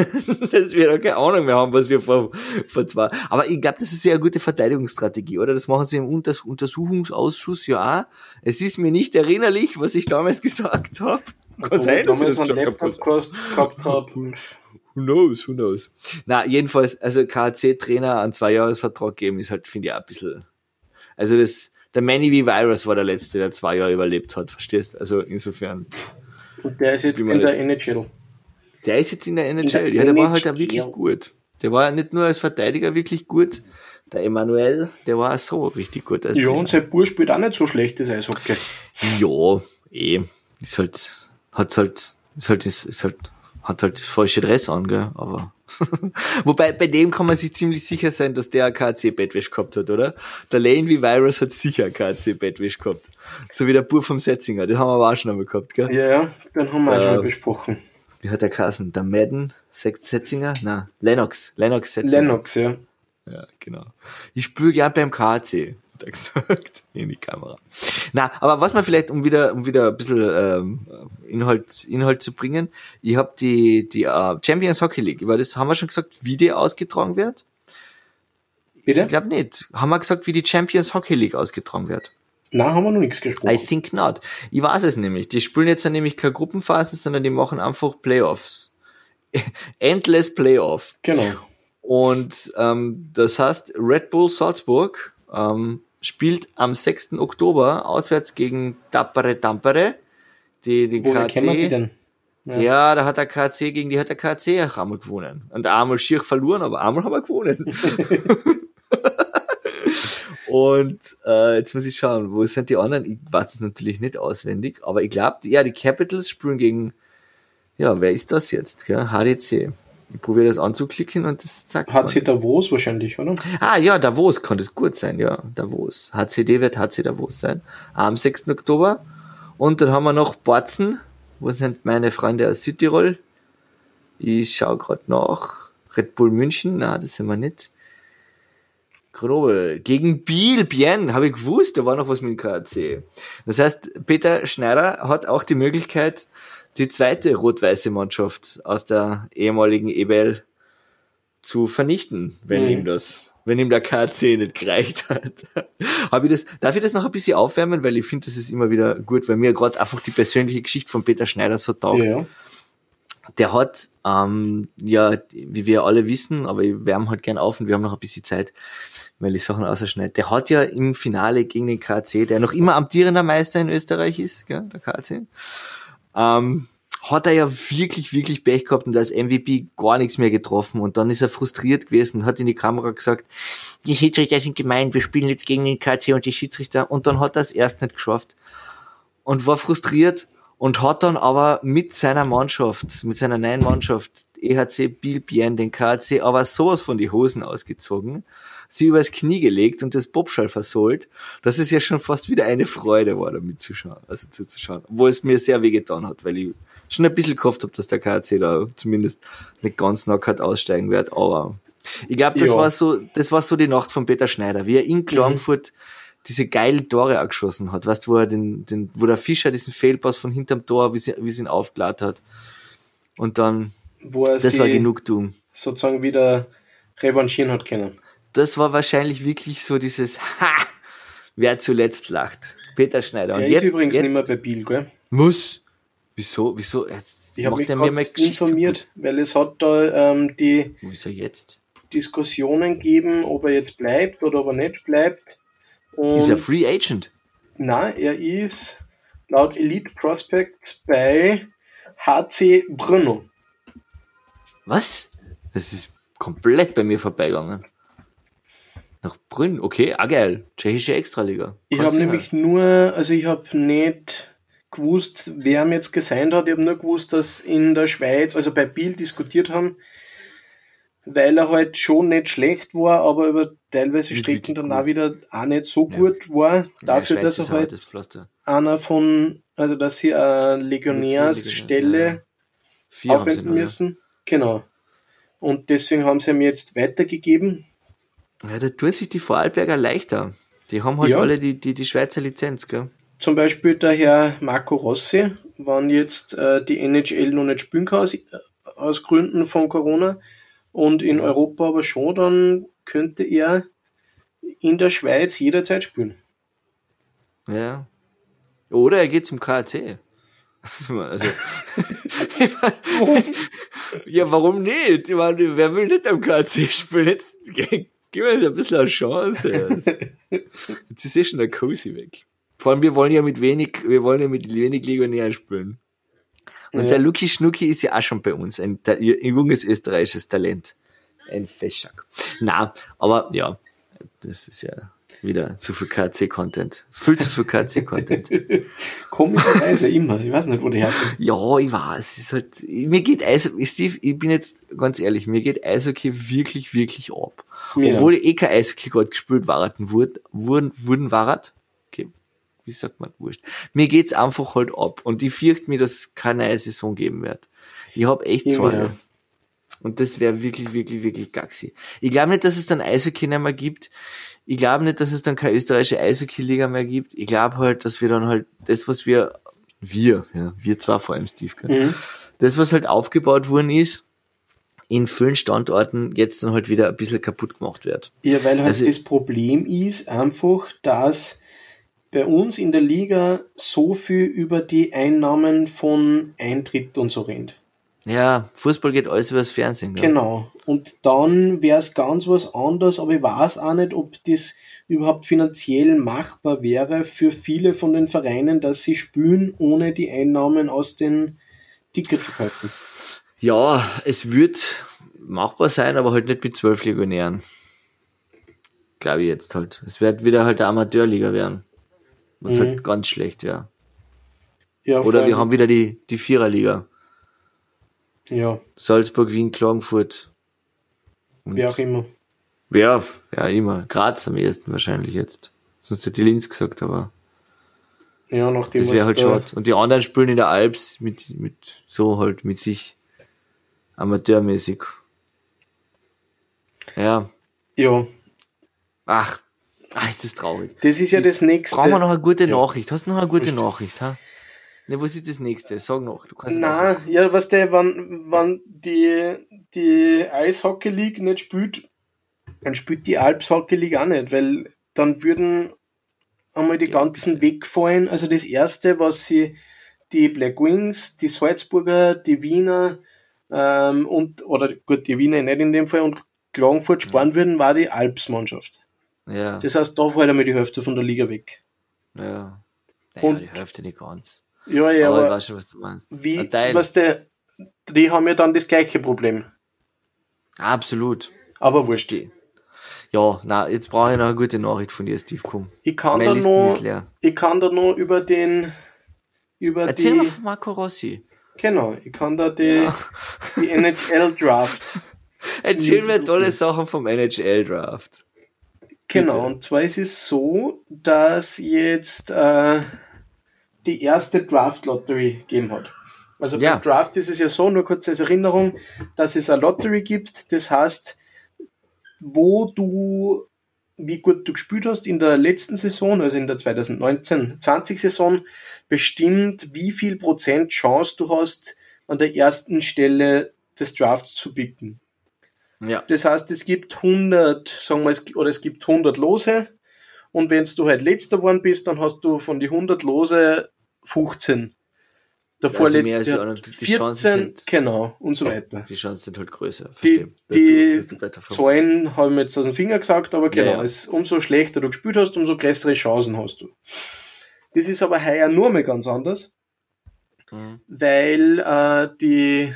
dass wir da keine Ahnung mehr haben, was wir vor, vor zwei. Aber ich glaube, das ist ja eine gute Verteidigungsstrategie, oder? Das machen sie im Unters Untersuchungsausschuss ja auch. Es ist mir nicht erinnerlich, was ich damals gesagt habe. Kann sein, dass ich das schon gehabt habe. Who knows, who knows. Na, jedenfalls, also KC-Trainer an zwei Jahresvertrag geben, ist halt, finde ich, auch ein bisschen, also das, der Manny V. Virus war der letzte, der zwei Jahre überlebt hat, verstehst? Also insofern. Und der ist jetzt in der NHL. Der ist jetzt in der NHL, in der ja, der NHL. war halt auch wirklich gut. Der war nicht nur als Verteidiger wirklich gut, der Emanuel, der war auch so richtig gut. Ja, Trainer. und sein Bur spielt auch nicht so schlecht, das Eishockey. Ja, eh. Ist halt, hat halt, ist halt, ist halt, hat halt das falsche Dress an, gell, aber. Wobei, bei dem kann man sich ziemlich sicher sein, dass der KC Bettwäsch gehabt hat, oder? Der Lane wie Virus hat sicher KC Bettwäsch gehabt. So wie der Bur vom Setzinger, den haben wir aber auch schon einmal gehabt, gell? Ja, ja, den haben wir äh, auch schon mal besprochen. Wie hat der Kassen? Der Madden Setzinger? Na, Lennox. Lennox Setzinger. Lennox, ja. Ja, genau. Ich spüre gern beim KC, hat er gesagt, in die Kamera. Na, aber was man vielleicht, um wieder, um wieder ein bisschen ähm, Inhalt, Inhalt zu bringen, ich habe die, die uh, Champions Hockey League, über das haben wir schon gesagt, wie die ausgetragen wird? Bitte? Ich glaube nicht. Haben wir gesagt, wie die Champions Hockey League ausgetragen wird? Na, haben wir noch nichts gesprochen. I think not. Ich weiß es nämlich. Die spielen jetzt nämlich keine Gruppenphasen, sondern die machen einfach Playoffs. Endless Playoff. Genau. Und ähm, das heißt, Red Bull Salzburg ähm, spielt am 6. Oktober auswärts gegen Tappere Tampere, die den Woher KC. Die denn? Ja. ja. da hat der KC gegen die hat der KC auch einmal gewonnen. Und einmal schier verloren, aber einmal haben wir gewonnen. Und äh, jetzt muss ich schauen, wo sind die anderen? Ich weiß es natürlich nicht auswendig, aber ich glaube, ja, die Capitals spielen gegen, ja, wer ist das jetzt? Gell? HDC. Ich probiere das anzuklicken und das sagt. HC Davos wahrscheinlich, oder? Ah ja, Davos kann das gut sein, ja. Davos. HCD wird HC Davos sein. Am 6. Oktober. Und dann haben wir noch Borzen. Wo sind meine Freunde aus Südtirol? Ich schaue gerade nach. Red Bull München, na, das sind wir nicht. Grobel. Gegen Biel, Bien, habe ich gewusst, da war noch was mit dem KAC. Das heißt, Peter Schneider hat auch die Möglichkeit, die zweite rot-weiße Mannschaft aus der ehemaligen EBL zu vernichten, wenn mhm. ihm das, wenn ihm der KC nicht gereicht hat. Hab ich das, darf ich das noch ein bisschen aufwärmen, weil ich finde, das ist immer wieder gut, weil mir gerade einfach die persönliche Geschichte von Peter Schneider so taugt. Ja. Der hat, ähm, ja, wie wir alle wissen, aber ich wärme halt gern auf und wir haben noch ein bisschen Zeit, weil ich Sachen ausschneide. Der hat ja im Finale gegen den KC, der noch immer amtierender Meister in Österreich ist, gell, der KC, ähm, hat er ja wirklich, wirklich Pech gehabt und als MVP gar nichts mehr getroffen. Und dann ist er frustriert gewesen und hat in die Kamera gesagt, die Schiedsrichter sind gemein, wir spielen jetzt gegen den KC und die Schiedsrichter. Und dann hat er es erst nicht geschafft und war frustriert und hat dann aber mit seiner Mannschaft, mit seiner neuen Mannschaft, EHC Bilbien, den KC, aber sowas von die Hosen ausgezogen, sie übers Knie gelegt und das Bobschall versohlt, dass es ja schon fast wieder eine Freude war, da mitzuschauen, also zuzuschauen. Obwohl es mir sehr wehgetan hat, weil ich schon ein bisschen gehofft habe, dass der KC da zumindest nicht ganz knockert aussteigen wird, aber ich glaube, das ja. war so, das war so die Nacht von Peter Schneider, wie er in Klagenfurt mhm. Diese geilen Tore angeschossen hat, weißt du, wo er den, den, wo der Fischer diesen Fehlpass von hinterm Tor, wie sie, wie sie ihn aufgeladen hat. Und dann, das war Genugtuung. Sozusagen wieder revanchieren hat können. Das war wahrscheinlich wirklich so dieses, ha, wer zuletzt lacht. Peter Schneider. Der und ist jetzt, übrigens jetzt, nicht mehr bei Biel, gell? Muss. Wieso? Wieso? Jetzt ich habe mich mir mal informiert, weil es hat da ähm, die Wo ist er jetzt? Diskussionen gegeben, ob er jetzt bleibt oder ob er nicht bleibt. Und ist er Free Agent? Nein, er ist laut Elite Prospects bei HC Brno. Was? Das ist komplett bei mir vorbeigegangen. Nach Brünn, okay, ah geil. Tschechische Extraliga. Ich habe nämlich nur, also ich habe nicht gewusst, wer mir jetzt gesigned hat. Ich habe nur gewusst, dass in der Schweiz, also bei Biel diskutiert haben, weil er halt schon nicht schlecht war, aber über teilweise Strecken dann auch wieder auch nicht so ja. gut war. Dafür, dass er halt einer von, also dass sie eine Legionärsstelle ja. aufwenden müssen. Genau. Und deswegen haben sie ihm jetzt weitergegeben. Ja, da tut sich die Vorarlberger leichter. Die haben halt ja. alle die, die, die Schweizer Lizenz, gell? Zum Beispiel der Herr Marco Rossi, wenn jetzt äh, die NHL noch nicht spielen kann aus, aus Gründen von Corona und in Europa aber schon, dann könnte er in der Schweiz jederzeit spielen. Ja. Oder er geht zum KAC. Also, ja, warum nicht? Ich meine, wer will nicht am KC spielen? Jetzt gib mir ein bisschen eine Chance. Jetzt ist eh schon der Cozy weg. Vor allem, wir wollen ja mit wenig, wir wollen ja mit wenig Legionären spielen. Und ja. der Luki Schnucki ist ja auch schon bei uns, ein, ein junges österreichisches Talent. Ein Feschak. Na, aber ja, das ist ja wieder zu viel KC-Content. Viel zu viel KC-Content. Komischerweise immer. Ich weiß nicht, wo der herkommt. Ja, ich weiß. Es ist halt, mir geht Eishockey, Steve, ich bin jetzt ganz ehrlich, mir geht Eishockey wirklich, wirklich ab. Ja. Obwohl ich eh kein Eishockey gerade gespielt waraten wurden, wurden, wurden warat. Wie sagt man, wurscht. Mir geht's einfach halt ab. Und ich fürchte mir, dass es keine neue Saison geben wird. Ich hab echt Sorge. Ja. Und das wäre wirklich, wirklich, wirklich gaxi. Ich glaube nicht, dass es dann Eishockey nicht mehr gibt. Ich glaube nicht, dass es dann keine österreichische Eishockey-Liga mehr gibt. Ich glaube halt, dass wir dann halt das, was wir, wir, ja, wir zwar vor allem Steve, mhm. das, was halt aufgebaut worden ist, in vielen Standorten jetzt dann halt wieder ein bisschen kaputt gemacht wird. Ja, weil halt also, das Problem ist einfach, dass bei uns in der Liga so viel über die Einnahmen von Eintritt und so rennt. Ja, Fußball geht alles über das Fernsehen. Gell? Genau. Und dann wäre es ganz was anderes, aber ich weiß auch nicht, ob das überhaupt finanziell machbar wäre für viele von den Vereinen, dass sie spielen ohne die Einnahmen aus den Ticketverkäufen. Ja, es wird machbar sein, aber halt nicht mit zwölf Legionären. Glaube ich jetzt halt. Es wird wieder halt eine Amateurliga werden. Was halt mhm. halt ganz schlecht wäre. Ja, Oder wir haben wieder die, die Viererliga. Ja. Salzburg, Wien, Klagenfurt. Und wer auch immer. Wer, ja, immer. Graz am ehesten wahrscheinlich jetzt. Sonst hätte die Linz gesagt, aber. Ja, nachdem Das wäre halt schade. Und die anderen spielen in der Alps mit, mit, so halt, mit sich. Amateurmäßig. Ja. Ja. Ach, ach, ist das traurig. Das ist ja das nächste. Brauchen wir noch eine gute ja. Nachricht? Hast du noch eine gute Richtig. Nachricht, ha? Ne, was ist das nächste? Sag noch. Du kannst Na, ja, was der, wann, wann die, die Eishockey League nicht spielt, dann spielt die Alps Hockey League auch nicht, weil dann würden einmal die ja, ganzen bitte. wegfallen. Also das erste, was sie die Black Wings, die Salzburger, die Wiener ähm, und, oder gut, die Wiener nicht in dem Fall und Klagenfurt sparen ja. würden, war die Alps-Mannschaft. Ja. Das heißt, da fällt einmal die Hälfte von der Liga weg. Ja. Naja, und die Hälfte nicht ganz. Ja, ja, aber, aber ich weiß schon, was du meinst. Wie, was der, die haben ja dann das gleiche Problem. Absolut. Aber wurscht. Die. Ja, na, jetzt brauche ich noch eine gute Nachricht von dir, Steve Kumm. Ich kann da noch, ich kann da noch über den, über Erzähl die, mal von Marco Rossi. Genau, ich kann da die, ja. die NHL Draft. Erzähl mir tolle Sachen vom NHL Draft. Genau, und zwar ist es so, dass jetzt, äh, die erste Draft Lottery gegeben hat. Also ja. beim Draft ist es ja so, nur kurz als Erinnerung, dass es eine Lottery gibt. Das heißt, wo du, wie gut du gespielt hast in der letzten Saison, also in der 2019-20 Saison, bestimmt, wie viel Prozent Chance du hast, an der ersten Stelle des Drafts zu picken. Ja. Das heißt, es gibt 100, sagen wir, oder es gibt 100 Lose und wenn du halt letzter geworden bist, dann hast du von die 100 Lose 15. Der also vorletzte ja, also 14, sind, genau, und so weiter. Die Chancen sind halt größer. Die, die Zahlen haben wir jetzt aus dem Finger gesagt, aber genau, ja, ja. Es, umso schlechter du gespielt hast, umso größere Chancen hast du. Das ist aber heuer nur mal ganz anders, mhm. weil äh, die,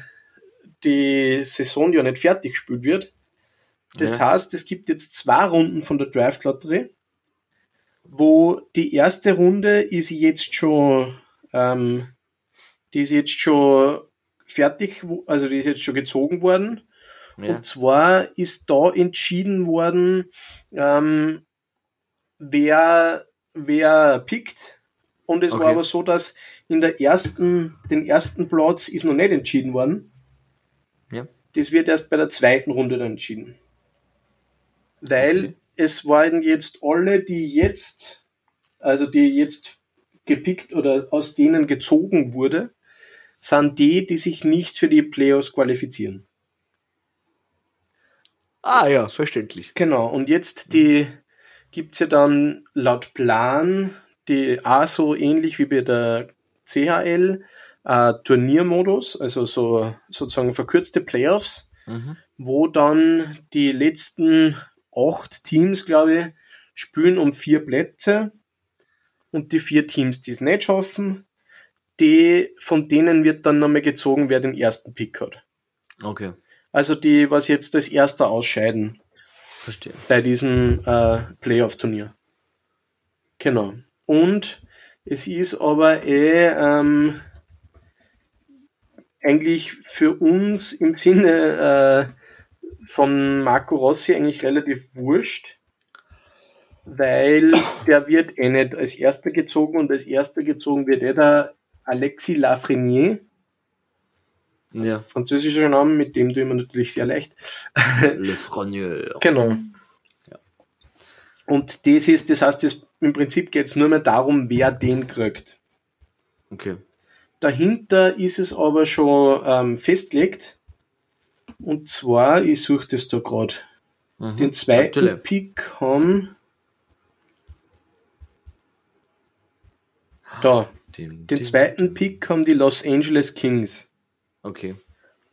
die Saison ja nicht fertig gespielt wird. Das ja. heißt, es gibt jetzt zwei Runden von der Draft Lottery wo die erste Runde ist jetzt schon, ähm, die ist jetzt schon fertig, also die ist jetzt schon gezogen worden. Ja. Und zwar ist da entschieden worden, ähm, wer, wer pickt. Und es okay. war aber so, dass in der ersten, den ersten Platz ist noch nicht entschieden worden. Das wird erst bei der zweiten Runde dann entschieden. Weil okay es waren jetzt alle, die jetzt, also die jetzt gepickt oder aus denen gezogen wurde, sind die, die sich nicht für die Playoffs qualifizieren. Ah ja, verständlich. Genau, und jetzt die gibt's ja dann laut Plan, die auch so ähnlich wie bei der CHL, äh, Turniermodus, also so sozusagen verkürzte Playoffs, mhm. wo dann die letzten acht Teams, glaube ich, spielen um vier Plätze und die vier Teams, die es nicht schaffen, die, von denen wird dann nochmal gezogen, wer den ersten Pick hat. Okay. Also die, was jetzt das erste ausscheiden. Verstehe. Bei diesem äh, Playoff-Turnier. Genau. Und es ist aber eh ähm, eigentlich für uns im Sinne äh, von Marco Rossi eigentlich relativ wurscht, weil der wird eh nicht als erster gezogen und als erster gezogen wird eh der Alexis Lafrenier. Ja. Französischer Name, mit dem du immer natürlich sehr leicht. Le Frenier. Genau. Ja. Und das ist, das heißt, das, im Prinzip geht es nur mehr darum, wer den kriegt. Okay. Dahinter ist es aber schon ähm, festgelegt. Und zwar, ich suche das da gerade. Mhm. Den zweiten Natürlich. Pick haben. Da. Den, den zweiten Pick haben die Los Angeles Kings. Okay.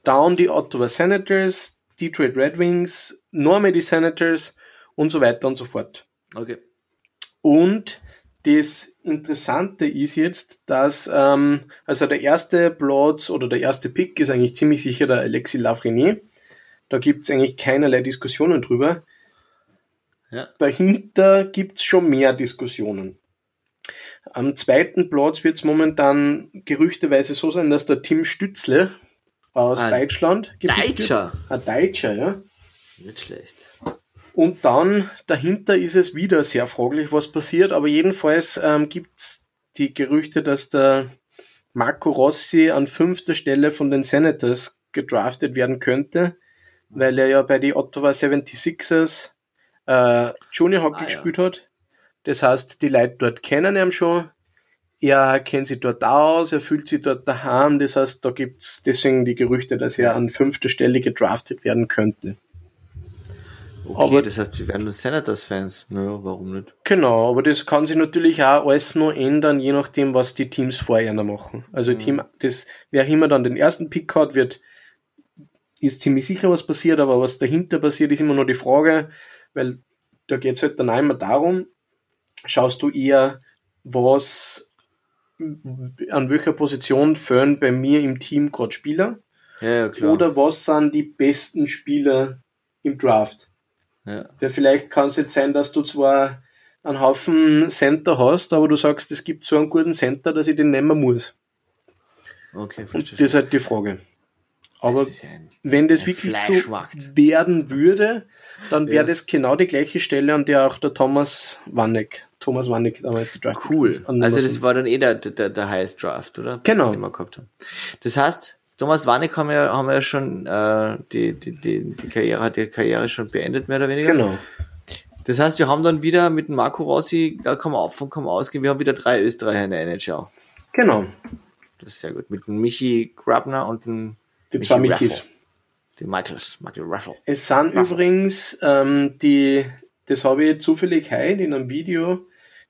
Down die Ottawa Senators, Detroit Red Wings, Normandy Senators und so weiter und so fort. Okay. Und das Interessante ist jetzt, dass ähm, also der erste Platz oder der erste Pick ist eigentlich ziemlich sicher der Alexis Lafrenier. Da gibt es eigentlich keinerlei Diskussionen drüber. Ja. Dahinter gibt es schon mehr Diskussionen. Am zweiten Platz wird es momentan gerüchteweise so sein, dass der Tim Stützle aus ein Deutschland. Deutscher? Ein Deutscher, ja. Nicht schlecht. Und dann dahinter ist es wieder sehr fraglich, was passiert. Aber jedenfalls ähm, gibt es die Gerüchte, dass der Marco Rossi an fünfter Stelle von den Senators gedraftet werden könnte, weil er ja bei den Ottawa 76ers äh, Junior Hockey ah, gespielt ja. hat. Das heißt, die Leute dort kennen ihn schon. Er kennt sich dort aus, er fühlt sich dort daheim. Das heißt, da gibt es deswegen die Gerüchte, dass er an fünfter Stelle gedraftet werden könnte. Okay, aber, das heißt, wir werden Senators-Fans. Naja, warum nicht? Genau, aber das kann sich natürlich auch alles nur ändern, je nachdem, was die Teams vorher machen. Also mhm. Team, das, wer immer dann den ersten Pick hat, wird, ist ziemlich sicher, was passiert, aber was dahinter passiert, ist immer nur die Frage, weil da geht es halt dann einmal darum, schaust du eher, was an welcher Position fehlen bei mir im Team gerade Spieler? Ja, ja, klar. Oder was sind die besten Spieler im Draft? Ja. Weil vielleicht kann es jetzt sein, dass du zwar einen Haufen Center hast, aber du sagst, es gibt so einen guten Center, dass ich den nehmen muss. Okay, verstehe. Und das ist halt die Frage. Aber das ein, wenn das wirklich so werden würde, dann wäre ja. das genau die gleiche Stelle, an der auch der Thomas Wanneck, Thomas Wanneck damals gedraftet Cool. Also das war dann eh der, der, der Highest Draft, oder? Genau. Den wir gehabt haben. Das heißt, Thomas Warneck haben wir, haben wir ja schon, äh, die, die, die, die Karriere, hat die Karriere schon beendet, mehr oder weniger. Genau. Das heißt, wir haben dann wieder mit dem Marco Rossi, da kann man auf und kann man ausgehen, wir haben wieder drei Österreicher in der NHL. Genau. Das ist sehr gut. Mit dem Michi Grabner und dem Die zwei Michis. Die Michaels, Michael Raffle. Es sind Raffle. übrigens ähm, die, das habe ich zufällig heute in einem Video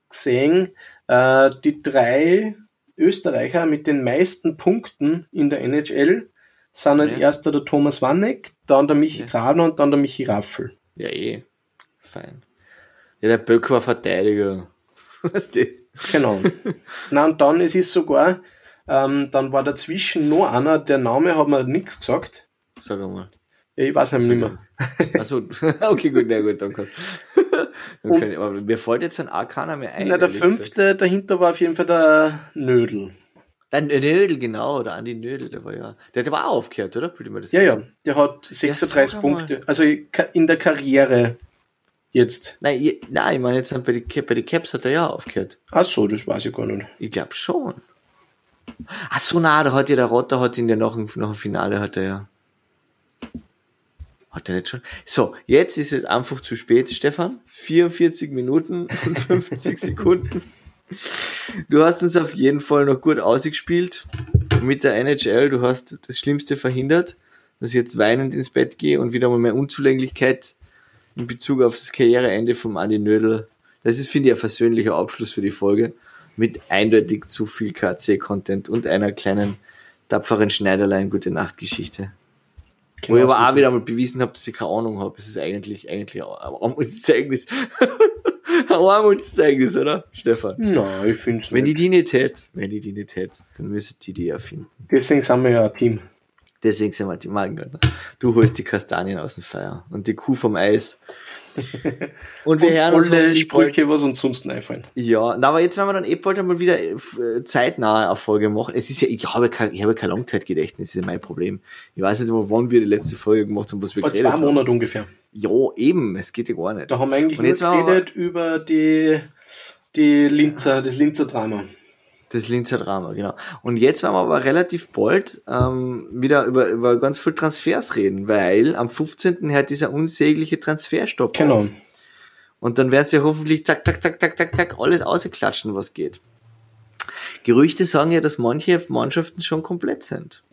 gesehen, äh, die drei Österreicher mit den meisten Punkten in der NHL sind als ja. erster der Thomas Wanneck, dann der Michi ja. Grabner und dann der Michi Raffel. Ja, eh. Fein. Ja, der Böck war Verteidiger. Weißt du? Genau. Na, und dann, es ist sogar, ähm, dann war dazwischen noch einer, der Name hat mir nichts gesagt. Sag Ich weiß nicht mehr. Achso, okay, gut, na gut, danke. Okay, aber mir fällt jetzt ein A keiner mehr ein. Na, der fünfte gesagt. dahinter war auf jeden Fall der Nödel. Der Nödel, genau, der Andi Nödel, der war ja, der, der war auch aufgehört, oder? ja, ja, der hat 36 ja, Punkte. Also in der Karriere jetzt. Nein, ich, nein, ich meine jetzt bei den bei Caps hat er ja aufgehört. Ach so, das weiß ich gar nicht. Ich glaube schon. Ach so, na, da hat ja der Rotter hat ihn ja noch, noch im Finale hat er ja. Hat er nicht schon? So, jetzt ist es einfach zu spät, Stefan. 44 Minuten und 50 Sekunden. Du hast uns auf jeden Fall noch gut ausgespielt mit der NHL. Du hast das Schlimmste verhindert, dass ich jetzt weinend ins Bett gehe und wieder mal meine Unzulänglichkeit in Bezug auf das Karriereende vom Andi Nödel. Das ist, finde ich, ein versöhnlicher Abschluss für die Folge mit eindeutig zu viel KC-Content und einer kleinen tapferen Schneiderlein Nachtgeschichte. Wo ich aber auch wieder mal bewiesen habe, dass ich keine Ahnung habe. Es ist eigentlich, eigentlich ein Armutszeugnis. ein Armutszeugnis, oder, Stefan? Nein, ich finde Wenn nicht. die die nicht hätte, wenn die die nicht hätte, dann müsste die die erfinden. Deswegen sind wir ja ein Team. Deswegen sind wir die Magengönner. Du holst die Kastanien aus dem Feuer und die Kuh vom Eis. Und wir hören uns alle Sprüche, was uns sonst einfallen. Ja, na, aber jetzt werden wir dann eh bald einmal wieder äh, zeitnahe Erfolge machen. Es ist ja, ich habe kein, ich habe kein Langzeitgedächtnis, das ist ja mein Problem. Ich weiß nicht, wann wir die letzte Folge gemacht haben, was wir Vor zwei Monaten ungefähr. Ja, eben, es geht ja gar nicht. Da haben wir eigentlich und jetzt geredet über die, die Linzer, das Linzer Drama. Das Linzer Drama, genau. Und jetzt werden wir aber relativ bald ähm, wieder über, über ganz viel Transfers reden, weil am 15. hört dieser unsägliche Transferstopp Genau. Auf. Und dann werden sie hoffentlich zack, zack, zack, zack, zack, zack, alles ausklatschen, was geht. Gerüchte sagen ja, dass manche Mannschaften schon komplett sind.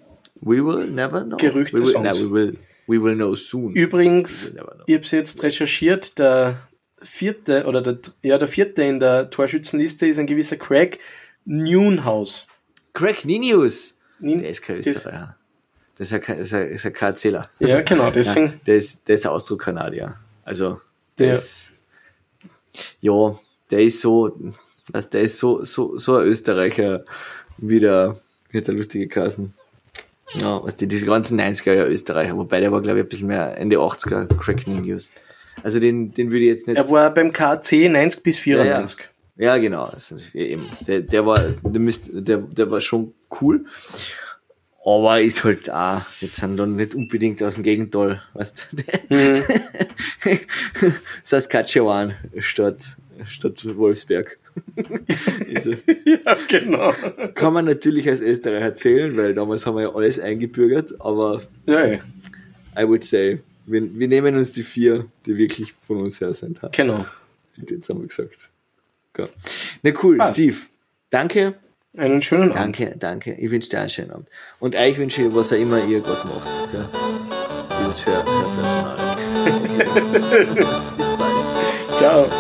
We will never know. Gerüchte we will, no, we will, we will know soon. Übrigens, ich habe es jetzt recherchiert, der vierte oder der, ja, der vierte in der Torschützenliste ist ein gewisser Craig Nunhaus. Craig Ninius. Nin der ist kein Österreicher. Das ist ja, ist ja, ist ja kein Erzähler. Ja, genau, deswegen. Ja, der ist, der ist Ausdruck Kanadier. Also, der ja. ist, ja, der ist so, was, der ist so, so, so ein Österreicher, wie der, wie der lustige Kassen. Ja, was die, diese ganzen 90er Jahre Österreicher, wobei der war, glaube ich, ein bisschen mehr Ende 80er Craig Ninius. Also den, den würde ich jetzt nicht. Er war beim KC 90 bis 94. Ja, ja. Ja, genau. eben. Der, der war, der, Mist, der, der war schon cool. Aber ist halt auch, jetzt sind dann nicht unbedingt aus dem Gegenteil, weißt du? Mhm. Saskatchewan statt, statt Wolfsberg. also, ja, genau. Kann man natürlich als Österreicher erzählen, weil damals haben wir ja alles eingebürgert, aber ja, ja. I would say, wir, wir nehmen uns die vier, die wirklich von uns her sind. Genau. Jetzt haben wir gesagt. Na cool, Passt. Steve. Danke. Einen schönen Abend. Danke, danke. Ich wünsche dir einen schönen Abend. Und euch wünsche ich, was auch immer ihr Gott macht. Gell? Liebes Hörpersonal. Bis bald. Ciao.